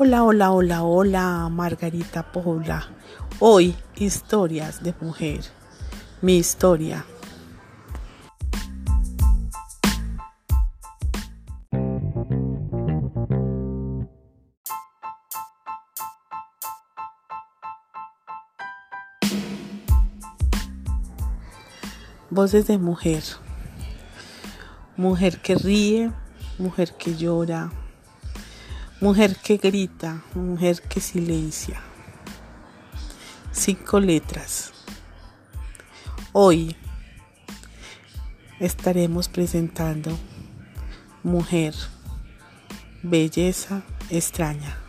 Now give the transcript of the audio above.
Hola, hola, hola, hola, Margarita Paula. Hoy, historias de mujer. Mi historia. Voces de mujer. Mujer que ríe, mujer que llora, mujer que grita, mujer que silencia. Cinco letras. Hoy estaremos presentando Mujer, Belleza Extraña.